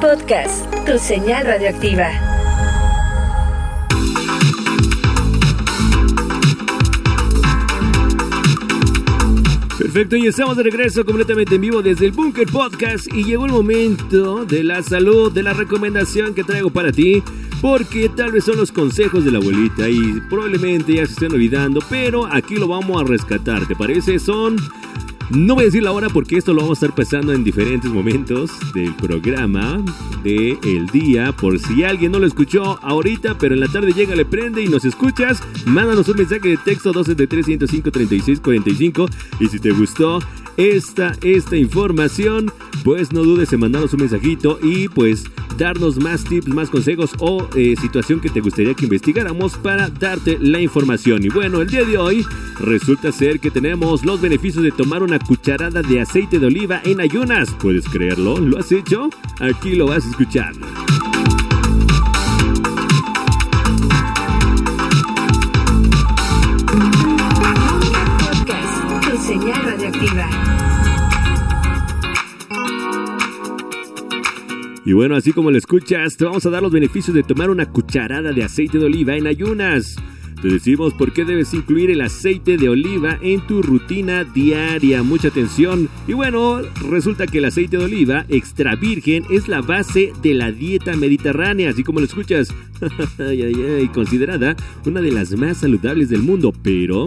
Podcast, tu señal radioactiva. Perfecto, y estamos de regreso completamente en vivo desde el Bunker Podcast y llegó el momento de la salud, de la recomendación que traigo para ti, porque tal vez son los consejos de la abuelita y probablemente ya se estén olvidando, pero aquí lo vamos a rescatar, ¿te parece? Son no voy a decir la hora porque esto lo vamos a estar pasando en diferentes momentos del programa, del el día. Por si alguien no lo escuchó ahorita, pero en la tarde llega, le prende y nos escuchas, mándanos un mensaje de texto 12 de 305 36 45. Y si te gustó esta, esta información, pues no dudes en mandarnos un mensajito y pues darnos más tips, más consejos o eh, situación que te gustaría que investigáramos para darte la información. Y bueno, el día de hoy resulta ser que tenemos los beneficios de tomar una cucharada de aceite de oliva en ayunas. ¿Puedes creerlo? ¿Lo has hecho? Aquí lo vas a escuchar. Bueno, así como lo escuchas, te vamos a dar los beneficios de tomar una cucharada de aceite de oliva en ayunas. Te decimos por qué debes incluir el aceite de oliva en tu rutina diaria. Mucha atención. Y bueno, resulta que el aceite de oliva extra virgen es la base de la dieta mediterránea, así como lo escuchas. y considerada una de las más saludables del mundo, pero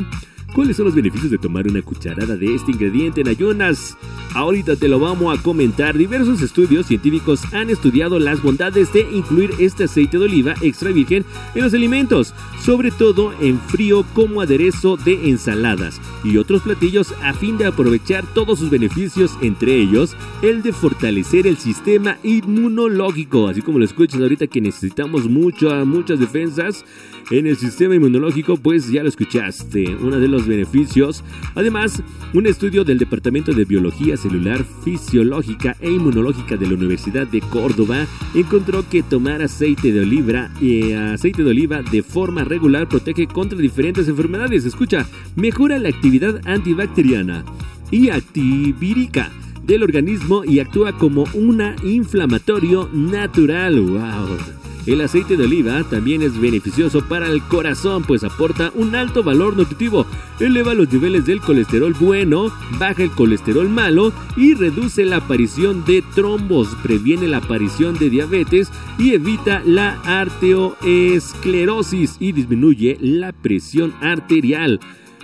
¿Cuáles son los beneficios de tomar una cucharada de este ingrediente en ayunas? Ahorita te lo vamos a comentar. Diversos estudios científicos han estudiado las bondades de incluir este aceite de oliva extra virgen en los alimentos, sobre todo en frío como aderezo de ensaladas y otros platillos a fin de aprovechar todos sus beneficios, entre ellos el de fortalecer el sistema inmunológico, así como lo escuchas ahorita que necesitamos mucho, muchas defensas en el sistema inmunológico, pues ya lo escuchaste, uno de los beneficios. Además, un estudio del Departamento de Biología Celular Fisiológica e Inmunológica de la Universidad de Córdoba encontró que tomar aceite de oliva, eh, aceite de oliva de forma regular protege contra diferentes enfermedades. Escucha, mejora la actividad antibacteriana y activírica del organismo y actúa como un inflamatorio natural. ¡Wow! El aceite de oliva también es beneficioso para el corazón, pues aporta un alto valor nutritivo, eleva los niveles del colesterol bueno, baja el colesterol malo y reduce la aparición de trombos, previene la aparición de diabetes y evita la arteoesclerosis y disminuye la presión arterial.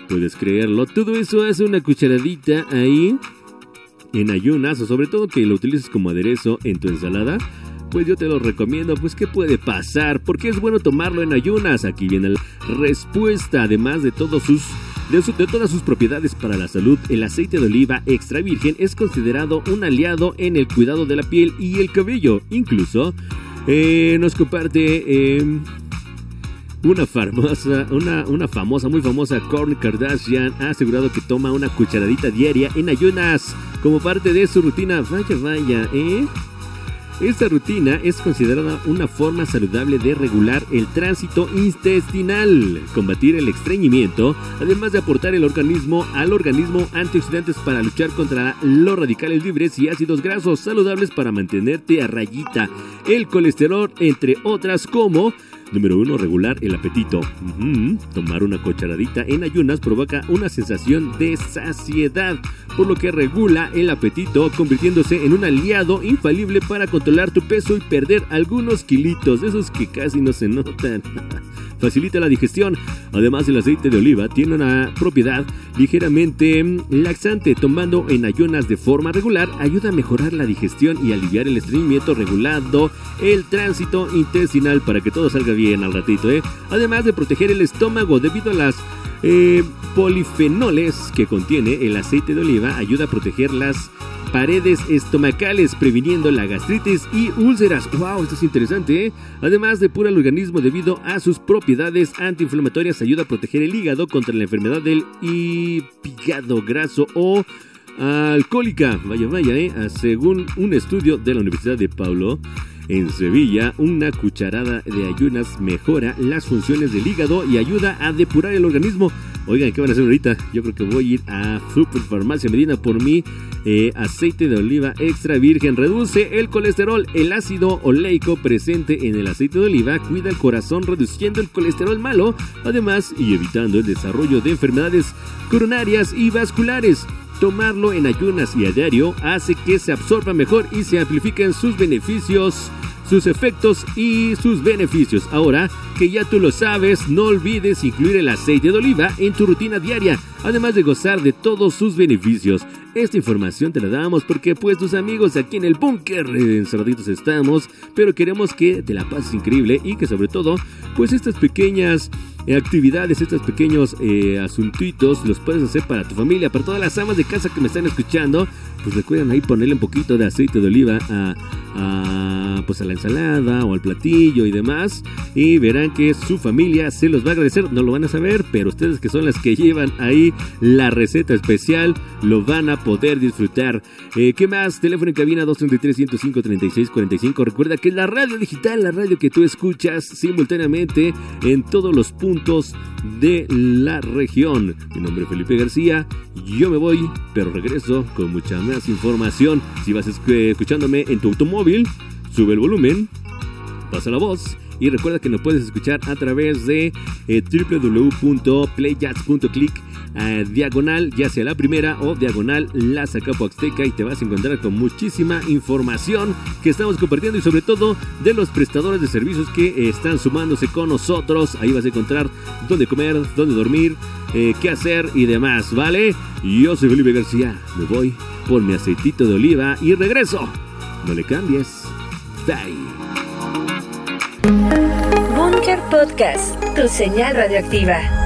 Puedes creerlo, todo eso hace una cucharadita ahí en ayunas o sobre todo que lo utilices como aderezo en tu ensalada pues yo te lo recomiendo, pues ¿qué puede pasar? Porque es bueno tomarlo en ayunas. Aquí viene la respuesta, además de todos sus de, todas sus propiedades para la salud, el aceite de oliva extra virgen es considerado un aliado en el cuidado de la piel y el cabello. Incluso eh, nos comparte em, una famosa, una, famosa, muy famosa Kourtney Kardashian ha asegurado que toma una cucharadita diaria en ayunas como parte de su rutina. Vaya, vaya, ¿eh? Esta rutina es considerada una forma saludable de regular el tránsito intestinal, combatir el estreñimiento, además de aportar el organismo al organismo antioxidantes para luchar contra los radicales libres y ácidos grasos saludables para mantenerte a rayita, el colesterol, entre otras como Número 1. Regular el apetito. Tomar una cucharadita en ayunas provoca una sensación de saciedad, por lo que regula el apetito, convirtiéndose en un aliado infalible para controlar tu peso y perder algunos kilitos, esos que casi no se notan. Facilita la digestión. Además, el aceite de oliva tiene una propiedad ligeramente laxante. Tomando en ayunas de forma regular ayuda a mejorar la digestión y aliviar el estreñimiento regulando el tránsito intestinal para que todo salga bien al ratito, ¿eh? Además de proteger el estómago debido a las eh, polifenoles que contiene el aceite de oliva, ayuda a proteger las paredes estomacales, previniendo la gastritis y úlceras. ¡Wow! Esto es interesante, ¿eh? Además depura el organismo debido a sus propiedades antiinflamatorias, ayuda a proteger el hígado contra la enfermedad del hígado graso o alcohólica. Vaya, vaya, ¿eh? Según un estudio de la Universidad de Paulo, en Sevilla, una cucharada de ayunas mejora las funciones del hígado y ayuda a depurar el organismo. Oigan, ¿qué van a hacer ahorita? Yo creo que voy a ir a Super Farmacia Medina por mi eh, aceite de oliva extra virgen. Reduce el colesterol, el ácido oleico presente en el aceite de oliva cuida el corazón reduciendo el colesterol malo, además y evitando el desarrollo de enfermedades coronarias y vasculares. Tomarlo en ayunas y a diario hace que se absorba mejor y se amplifiquen sus beneficios sus efectos y sus beneficios. Ahora que ya tú lo sabes, no olvides incluir el aceite de oliva en tu rutina diaria, además de gozar de todos sus beneficios. Esta información te la damos porque pues tus amigos aquí en el búnker encerraditos estamos, pero queremos que te la pases increíble y que sobre todo pues estas pequeñas eh, actividades, estos pequeños eh, asuntitos los puedes hacer para tu familia, para todas las amas de casa que me están escuchando, pues recuerden ahí ponerle un poquito de aceite de oliva a, a, pues a la ensalada o al platillo y demás y verán que su familia se los va a agradecer, no lo van a saber, pero ustedes que son las que llevan ahí la receta especial lo van a poder disfrutar. Eh, ¿Qué más? Teléfono en cabina 233-105-3645. Recuerda que la radio digital, la radio que tú escuchas simultáneamente en todos los puntos de la región. Mi nombre es Felipe García. Yo me voy, pero regreso con mucha más información. Si vas escuchándome en tu automóvil, sube el volumen, pasa la voz. Y recuerda que nos puedes escuchar a través de eh, www.playjazz.click diagonal, ya sea la primera o diagonal la Zacapo Azteca y te vas a encontrar con muchísima información que estamos compartiendo y sobre todo de los prestadores de servicios que están sumándose con nosotros. Ahí vas a encontrar dónde comer, dónde dormir, eh, qué hacer y demás, ¿vale? Yo soy Felipe García, me voy por mi aceitito de oliva y regreso. No le cambies. Bye. Bunker Podcast, tu señal radioactiva.